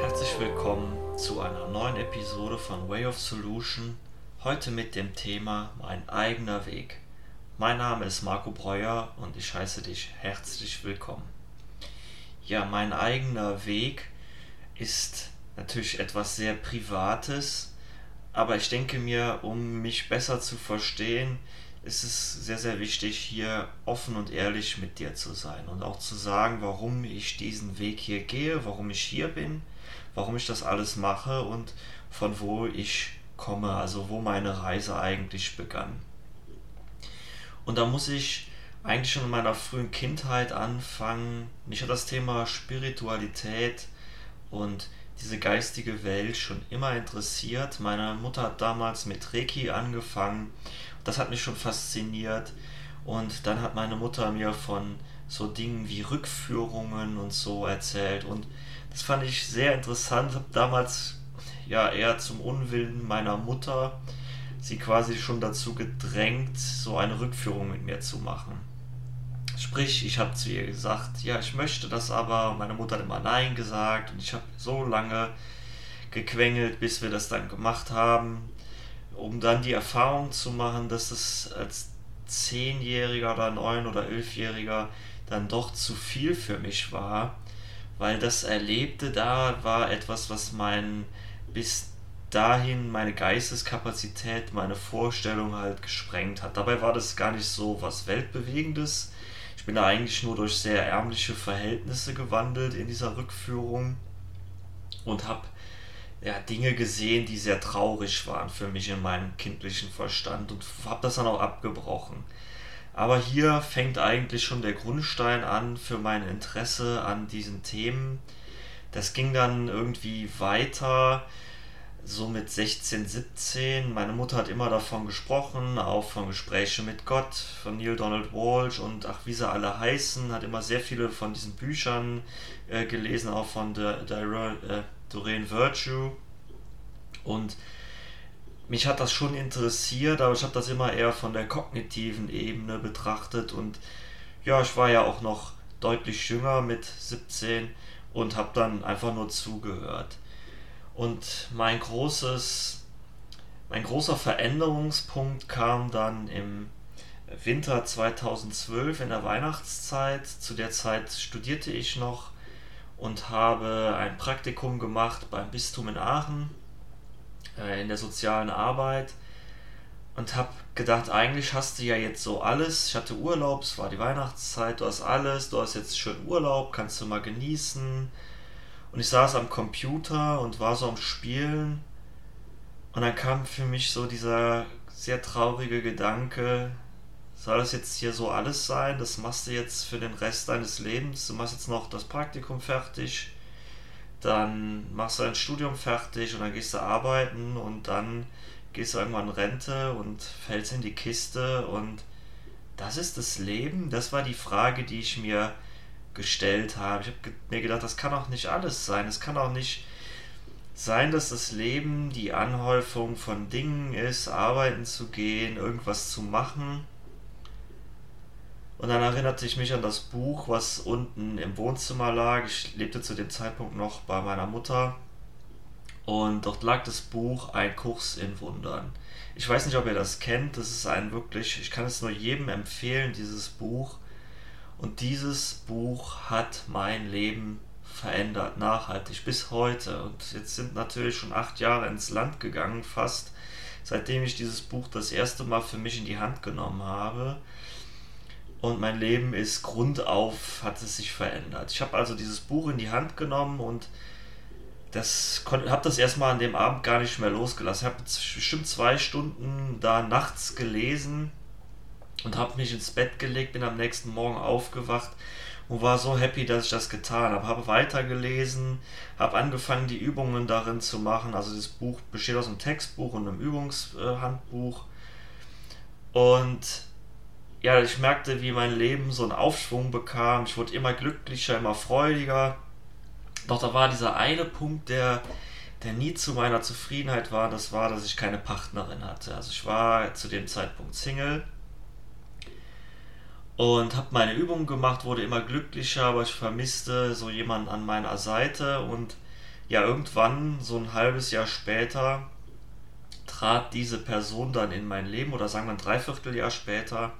Herzlich willkommen zu einer neuen Episode von Way of Solution. Heute mit dem Thema Mein eigener Weg. Mein Name ist Marco Breuer und ich heiße dich herzlich willkommen. Ja, mein eigener Weg ist natürlich etwas sehr Privates, aber ich denke mir, um mich besser zu verstehen, ist es sehr, sehr wichtig, hier offen und ehrlich mit dir zu sein und auch zu sagen, warum ich diesen Weg hier gehe, warum ich hier bin, warum ich das alles mache und von wo ich komme, also wo meine Reise eigentlich begann. Und da muss ich eigentlich schon in meiner frühen Kindheit anfangen. Mich hat das Thema Spiritualität und diese geistige Welt schon immer interessiert. Meine Mutter hat damals mit Reiki angefangen. Das hat mich schon fasziniert. Und dann hat meine Mutter mir von so Dingen wie Rückführungen und so erzählt. Und das fand ich sehr interessant. Habe damals ja eher zum Unwillen meiner Mutter sie quasi schon dazu gedrängt, so eine Rückführung mit mir zu machen. Sprich, ich habe zu ihr gesagt, ja, ich möchte das aber. Meine Mutter hat immer Nein gesagt und ich habe so lange gequengelt, bis wir das dann gemacht haben, um dann die Erfahrung zu machen, dass es als Zehnjähriger oder Neun- oder Elfjähriger dann doch zu viel für mich war, weil das Erlebte da war etwas, was mein bis dahin meine Geisteskapazität, meine Vorstellung halt gesprengt hat. Dabei war das gar nicht so was Weltbewegendes. Ich bin da eigentlich nur durch sehr ärmliche Verhältnisse gewandelt in dieser Rückführung und habe ja, Dinge gesehen, die sehr traurig waren für mich in meinem kindlichen Verstand und habe das dann auch abgebrochen. Aber hier fängt eigentlich schon der Grundstein an für mein Interesse an diesen Themen. Das ging dann irgendwie weiter so mit 16, 17. Meine Mutter hat immer davon gesprochen, auch von Gesprächen mit Gott, von Neil Donald Walsh und ach, wie sie alle heißen, hat immer sehr viele von diesen Büchern äh, gelesen, auch von der, äh, Doreen Virtue. Und mich hat das schon interessiert, aber ich habe das immer eher von der kognitiven Ebene betrachtet und ja, ich war ja auch noch deutlich jünger mit 17 und habe dann einfach nur zugehört. Und mein großes, mein großer Veränderungspunkt kam dann im Winter 2012 in der Weihnachtszeit. Zu der Zeit studierte ich noch und habe ein Praktikum gemacht beim Bistum in Aachen äh, in der sozialen Arbeit und habe gedacht, eigentlich hast du ja jetzt so alles. Ich hatte Urlaub, es war die Weihnachtszeit, du hast alles, du hast jetzt schön Urlaub, kannst du mal genießen und ich saß am Computer und war so am Spielen. Und dann kam für mich so dieser sehr traurige Gedanke, soll das jetzt hier so alles sein? Das machst du jetzt für den Rest deines Lebens. Du machst jetzt noch das Praktikum fertig, dann machst du dein Studium fertig und dann gehst du arbeiten und dann gehst du irgendwann in Rente und fällst in die Kiste und das ist das Leben? Das war die Frage, die ich mir gestellt habe. Ich habe mir gedacht, das kann auch nicht alles sein. Es kann auch nicht sein, dass das Leben die Anhäufung von Dingen ist, arbeiten zu gehen, irgendwas zu machen. Und dann erinnerte ich mich an das Buch, was unten im Wohnzimmer lag. Ich lebte zu dem Zeitpunkt noch bei meiner Mutter. Und dort lag das Buch Ein Kurs in Wundern. Ich weiß nicht, ob ihr das kennt. Das ist ein wirklich, ich kann es nur jedem empfehlen, dieses Buch. Und dieses Buch hat mein Leben verändert, nachhaltig, bis heute. Und jetzt sind natürlich schon acht Jahre ins Land gegangen, fast, seitdem ich dieses Buch das erste Mal für mich in die Hand genommen habe. Und mein Leben ist grundauf, hat es sich verändert. Ich habe also dieses Buch in die Hand genommen und das habe das erstmal an dem Abend gar nicht mehr losgelassen. Ich habe bestimmt zwei Stunden da nachts gelesen und habe mich ins Bett gelegt, bin am nächsten Morgen aufgewacht und war so happy, dass ich das getan habe. Habe weitergelesen, habe angefangen, die Übungen darin zu machen. Also das Buch besteht aus einem Textbuch und einem Übungshandbuch. Und ja, ich merkte, wie mein Leben so einen Aufschwung bekam. Ich wurde immer glücklicher, immer freudiger. Doch da war dieser eine Punkt, der, der nie zu meiner Zufriedenheit war. Das war, dass ich keine Partnerin hatte. Also ich war zu dem Zeitpunkt Single und habe meine Übungen gemacht, wurde immer glücklicher, aber ich vermisste so jemanden an meiner Seite und ja, irgendwann, so ein halbes Jahr später, trat diese Person dann in mein Leben oder sagen wir ein Dreivierteljahr später.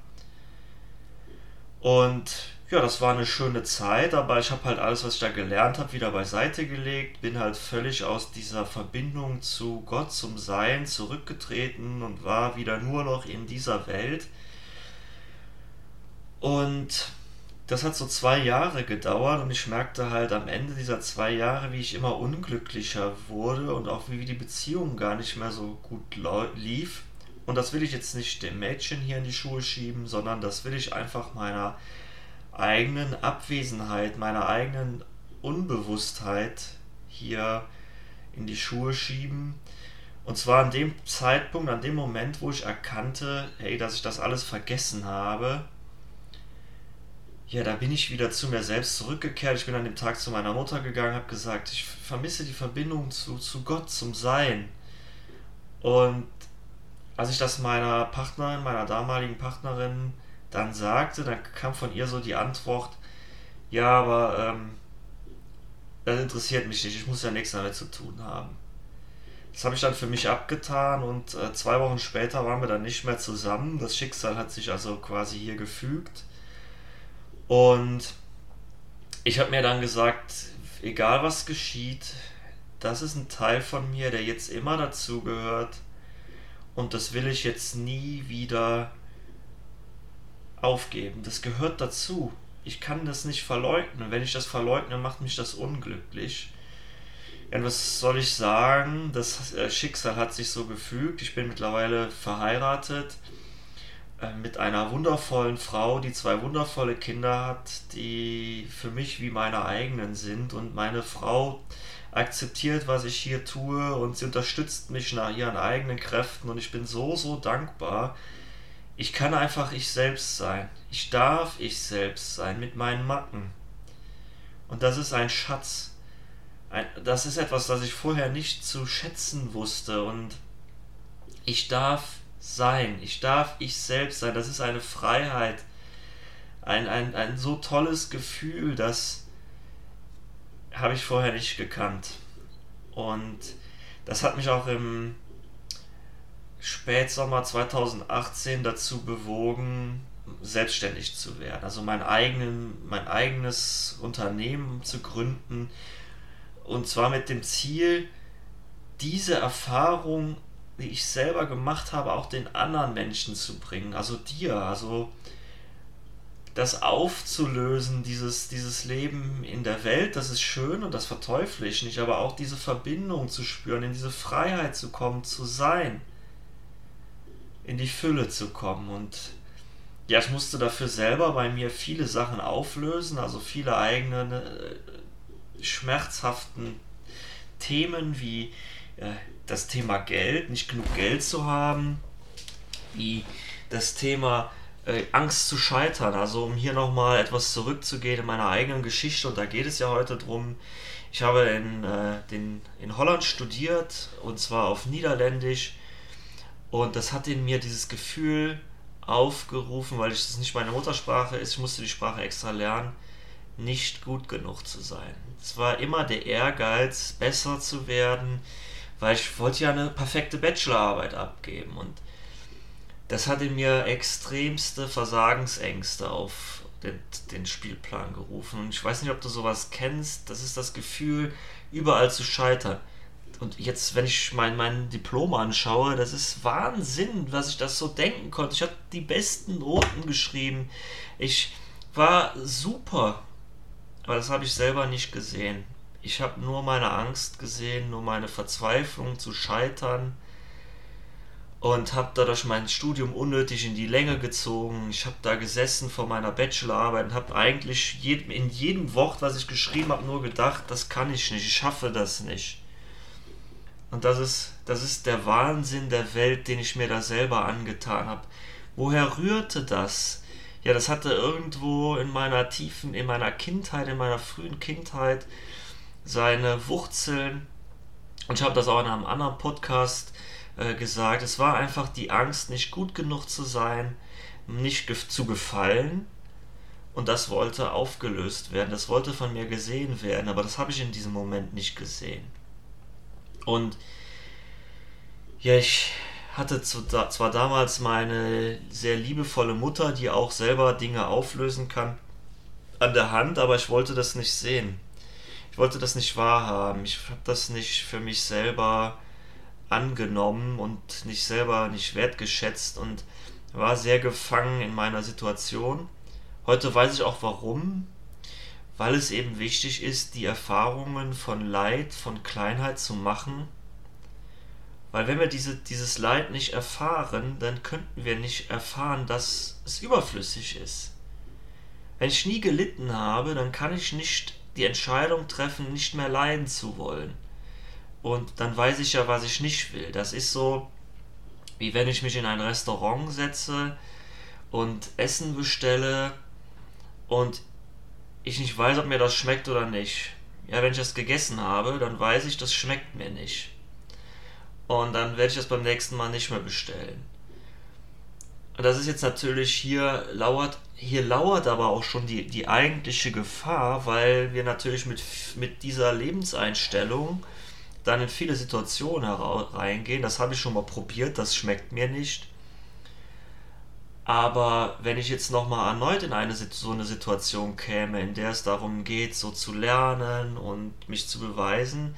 Und ja, das war eine schöne Zeit, aber ich habe halt alles, was ich da gelernt habe, wieder beiseite gelegt, bin halt völlig aus dieser Verbindung zu Gott, zum Sein zurückgetreten und war wieder nur noch in dieser Welt und das hat so zwei Jahre gedauert und ich merkte halt am Ende dieser zwei Jahre, wie ich immer unglücklicher wurde und auch wie die Beziehung gar nicht mehr so gut lief. Und das will ich jetzt nicht dem Mädchen hier in die Schuhe schieben, sondern das will ich einfach meiner eigenen Abwesenheit, meiner eigenen Unbewusstheit hier in die Schuhe schieben. Und zwar an dem Zeitpunkt, an dem Moment, wo ich erkannte, hey, dass ich das alles vergessen habe ja, da bin ich wieder zu mir selbst zurückgekehrt. Ich bin an dem Tag zu meiner Mutter gegangen, habe gesagt, ich vermisse die Verbindung zu, zu Gott, zum Sein. Und als ich das meiner Partnerin, meiner damaligen Partnerin dann sagte, dann kam von ihr so die Antwort, ja, aber ähm, das interessiert mich nicht, ich muss ja nichts damit zu tun haben. Das habe ich dann für mich abgetan und äh, zwei Wochen später waren wir dann nicht mehr zusammen. Das Schicksal hat sich also quasi hier gefügt. Und ich habe mir dann gesagt, egal was geschieht, das ist ein Teil von mir, der jetzt immer dazugehört. Und das will ich jetzt nie wieder aufgeben. Das gehört dazu. Ich kann das nicht verleugnen. Wenn ich das verleugne, macht mich das unglücklich. Ja, was soll ich sagen? Das äh, Schicksal hat sich so gefügt. Ich bin mittlerweile verheiratet äh, mit einer wundervollen Frau, die zwei wundervolle Kinder hat, die für mich wie meine eigenen sind. Und meine Frau akzeptiert, was ich hier tue und sie unterstützt mich nach ihren eigenen Kräften und ich bin so, so dankbar. Ich kann einfach ich selbst sein. Ich darf ich selbst sein mit meinen Macken. Und das ist ein Schatz. Ein, das ist etwas, das ich vorher nicht zu schätzen wusste und ich darf sein. Ich darf ich selbst sein. Das ist eine Freiheit. Ein, ein, ein so tolles Gefühl, das habe ich vorher nicht gekannt. Und das hat mich auch im Spätsommer 2018 dazu bewogen, selbstständig zu werden. Also mein, eigenen, mein eigenes Unternehmen zu gründen. Und zwar mit dem Ziel, diese Erfahrung die ich selber gemacht habe, auch den anderen Menschen zu bringen, also dir, also das aufzulösen, dieses, dieses Leben in der Welt, das ist schön und das verteufle ich nicht, aber auch diese Verbindung zu spüren, in diese Freiheit zu kommen, zu sein, in die Fülle zu kommen. Und ja, ich musste dafür selber bei mir viele Sachen auflösen, also viele eigene äh, schmerzhaften Themen wie äh, das Thema Geld, nicht genug Geld zu haben, wie das Thema äh, Angst zu scheitern. Also um hier nochmal etwas zurückzugehen in meiner eigenen Geschichte, und da geht es ja heute drum. Ich habe in, äh, den, in Holland studiert, und zwar auf Niederländisch, und das hat in mir dieses Gefühl aufgerufen, weil es nicht meine Muttersprache ist, ich musste die Sprache extra lernen, nicht gut genug zu sein. Es war immer der Ehrgeiz, besser zu werden, weil ich wollte ja eine perfekte Bachelorarbeit abgeben und das hat in mir extremste Versagensängste auf den, den Spielplan gerufen. Und ich weiß nicht, ob du sowas kennst. Das ist das Gefühl, überall zu scheitern. Und jetzt, wenn ich mein, mein Diplom anschaue, das ist Wahnsinn, was ich das so denken konnte. Ich habe die besten Noten geschrieben. Ich war super. Aber das habe ich selber nicht gesehen. Ich habe nur meine Angst gesehen, nur meine Verzweiflung zu scheitern und habe dadurch mein Studium unnötig in die Länge gezogen. Ich habe da gesessen vor meiner Bachelorarbeit und habe eigentlich in jedem Wort, was ich geschrieben habe, nur gedacht, das kann ich nicht, ich schaffe das nicht. Und das ist, das ist der Wahnsinn der Welt, den ich mir da selber angetan habe. Woher rührte das? Ja, das hatte irgendwo in meiner tiefen, in meiner Kindheit, in meiner frühen Kindheit seine Wurzeln. Und ich habe das auch in einem anderen Podcast äh, gesagt. Es war einfach die Angst, nicht gut genug zu sein, nicht ge zu gefallen. und das wollte aufgelöst werden, das wollte von mir gesehen werden, aber das habe ich in diesem Moment nicht gesehen. Und ja, ich hatte zwar damals meine sehr liebevolle Mutter, die auch selber Dinge auflösen kann, an der Hand, aber ich wollte das nicht sehen. Ich wollte das nicht wahrhaben. Ich habe das nicht für mich selber angenommen und nicht selber nicht wertgeschätzt und war sehr gefangen in meiner Situation. Heute weiß ich auch warum, weil es eben wichtig ist, die Erfahrungen von Leid, von Kleinheit zu machen weil wenn wir diese, dieses Leid nicht erfahren, dann könnten wir nicht erfahren, dass es überflüssig ist. Wenn ich nie gelitten habe, dann kann ich nicht die Entscheidung treffen, nicht mehr leiden zu wollen. Und dann weiß ich ja, was ich nicht will. Das ist so, wie wenn ich mich in ein Restaurant setze und Essen bestelle und ich nicht weiß, ob mir das schmeckt oder nicht. Ja, wenn ich das gegessen habe, dann weiß ich, das schmeckt mir nicht. Und dann werde ich das beim nächsten Mal nicht mehr bestellen. Und das ist jetzt natürlich hier lauert, hier lauert aber auch schon die, die eigentliche Gefahr, weil wir natürlich mit, mit dieser Lebenseinstellung dann in viele Situationen reingehen. Das habe ich schon mal probiert, das schmeckt mir nicht. Aber wenn ich jetzt nochmal erneut in eine so eine Situation käme, in der es darum geht, so zu lernen und mich zu beweisen,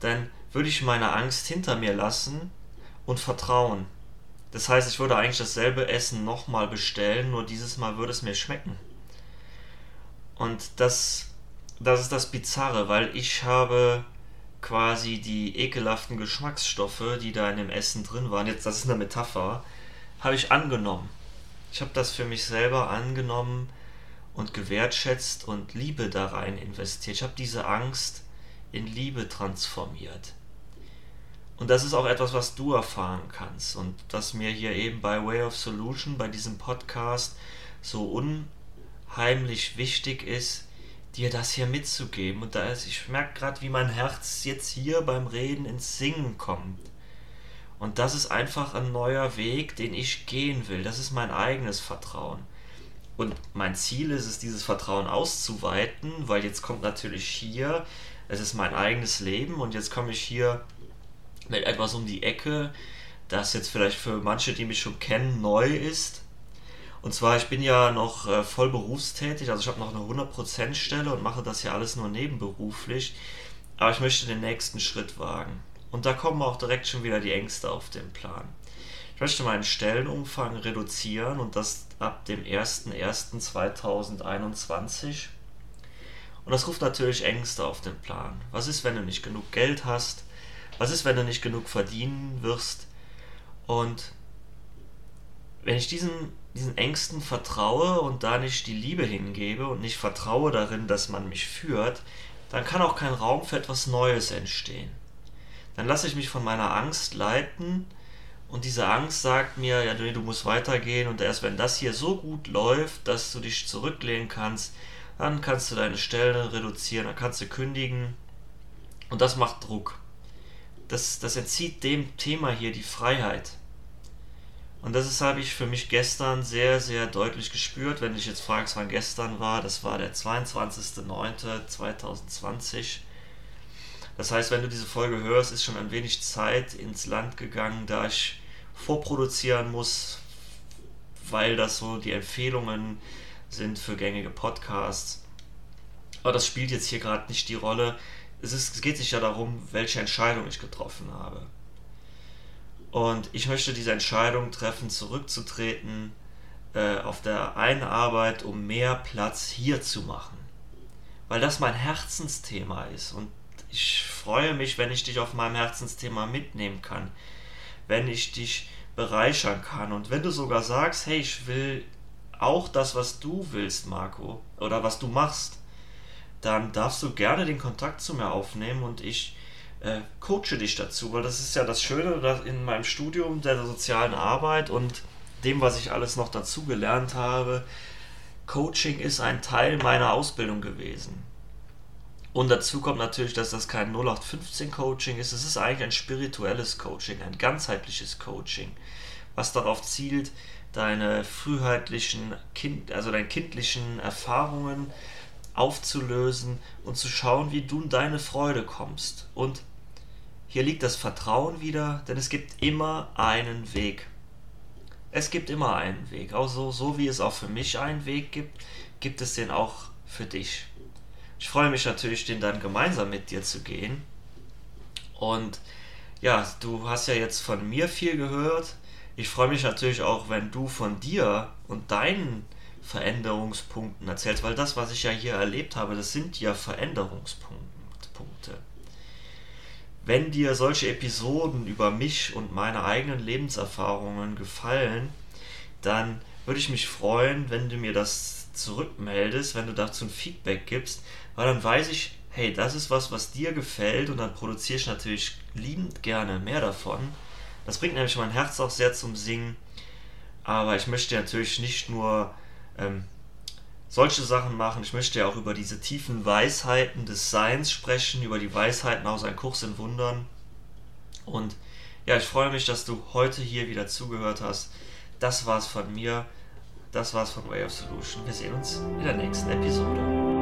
dann würde ich meine Angst hinter mir lassen und vertrauen. Das heißt, ich würde eigentlich dasselbe Essen nochmal bestellen, nur dieses Mal würde es mir schmecken. Und das, das ist das Bizarre, weil ich habe quasi die ekelhaften Geschmacksstoffe, die da in dem Essen drin waren, jetzt das ist eine Metapher, habe ich angenommen. Ich habe das für mich selber angenommen und gewertschätzt und Liebe da rein investiert. Ich habe diese Angst in Liebe transformiert. Und das ist auch etwas, was du erfahren kannst und das mir hier eben bei Way of Solution, bei diesem Podcast so unheimlich wichtig ist, dir das hier mitzugeben. Und da ist, ich merke gerade, wie mein Herz jetzt hier beim Reden ins Singen kommt. Und das ist einfach ein neuer Weg, den ich gehen will. Das ist mein eigenes Vertrauen. Und mein Ziel ist es, dieses Vertrauen auszuweiten, weil jetzt kommt natürlich hier, es ist mein eigenes Leben und jetzt komme ich hier mit etwas um die Ecke, das jetzt vielleicht für manche, die mich schon kennen, neu ist. Und zwar, ich bin ja noch äh, voll berufstätig, also ich habe noch eine 100% Stelle und mache das ja alles nur nebenberuflich. Aber ich möchte den nächsten Schritt wagen. Und da kommen auch direkt schon wieder die Ängste auf den Plan. Ich möchte meinen Stellenumfang reduzieren und das ab dem 01.01.2021. Und das ruft natürlich Ängste auf den Plan. Was ist, wenn du nicht genug Geld hast? Was ist, wenn du nicht genug verdienen wirst? Und wenn ich diesen, diesen Ängsten vertraue und da nicht die Liebe hingebe und nicht vertraue darin, dass man mich führt, dann kann auch kein Raum für etwas Neues entstehen. Dann lasse ich mich von meiner Angst leiten und diese Angst sagt mir, ja, du musst weitergehen und erst wenn das hier so gut läuft, dass du dich zurücklehnen kannst, dann kannst du deine Stellen reduzieren, dann kannst du kündigen und das macht Druck das, das entzieht dem Thema hier die Freiheit. Und das habe ich für mich gestern sehr, sehr deutlich gespürt. Wenn ich jetzt fragst, wann gestern war, das war der 22.09.2020. Das heißt, wenn du diese Folge hörst, ist schon ein wenig Zeit ins Land gegangen, da ich vorproduzieren muss, weil das so die Empfehlungen sind für gängige Podcasts. Aber das spielt jetzt hier gerade nicht die Rolle es, ist, es geht sich ja darum, welche Entscheidung ich getroffen habe. Und ich möchte diese Entscheidung treffen, zurückzutreten äh, auf der einen Arbeit, um mehr Platz hier zu machen. Weil das mein Herzensthema ist. Und ich freue mich, wenn ich dich auf meinem Herzensthema mitnehmen kann. Wenn ich dich bereichern kann. Und wenn du sogar sagst, hey, ich will auch das, was du willst, Marco, oder was du machst, dann darfst du gerne den Kontakt zu mir aufnehmen und ich äh, coache dich dazu, weil das ist ja das Schöne in meinem Studium der sozialen Arbeit und dem, was ich alles noch dazu gelernt habe. Coaching ist ein Teil meiner Ausbildung gewesen. Und dazu kommt natürlich, dass das kein 0815 Coaching ist. Es ist eigentlich ein spirituelles Coaching, ein ganzheitliches Coaching, was darauf zielt, deine früheitlichen, kind, also deine kindlichen Erfahrungen aufzulösen und zu schauen, wie du in deine Freude kommst. Und hier liegt das Vertrauen wieder, denn es gibt immer einen Weg. Es gibt immer einen Weg. Auch so, so wie es auch für mich einen Weg gibt, gibt es den auch für dich. Ich freue mich natürlich, den dann gemeinsam mit dir zu gehen. Und ja, du hast ja jetzt von mir viel gehört. Ich freue mich natürlich auch, wenn du von dir und deinen Veränderungspunkten erzählst, weil das, was ich ja hier erlebt habe, das sind ja Veränderungspunkte. Wenn dir solche Episoden über mich und meine eigenen Lebenserfahrungen gefallen, dann würde ich mich freuen, wenn du mir das zurückmeldest, wenn du dazu ein Feedback gibst, weil dann weiß ich, hey, das ist was, was dir gefällt und dann produziere ich natürlich liebend gerne mehr davon. Das bringt nämlich mein Herz auch sehr zum Singen, aber ich möchte natürlich nicht nur ähm, solche Sachen machen, ich möchte ja auch über diese tiefen Weisheiten des Seins sprechen, über die Weisheiten aus einem Kurs in Wundern. Und ja, ich freue mich, dass du heute hier wieder zugehört hast. Das war's von mir. Das war's von Way of Solution. Wir sehen uns in der nächsten Episode.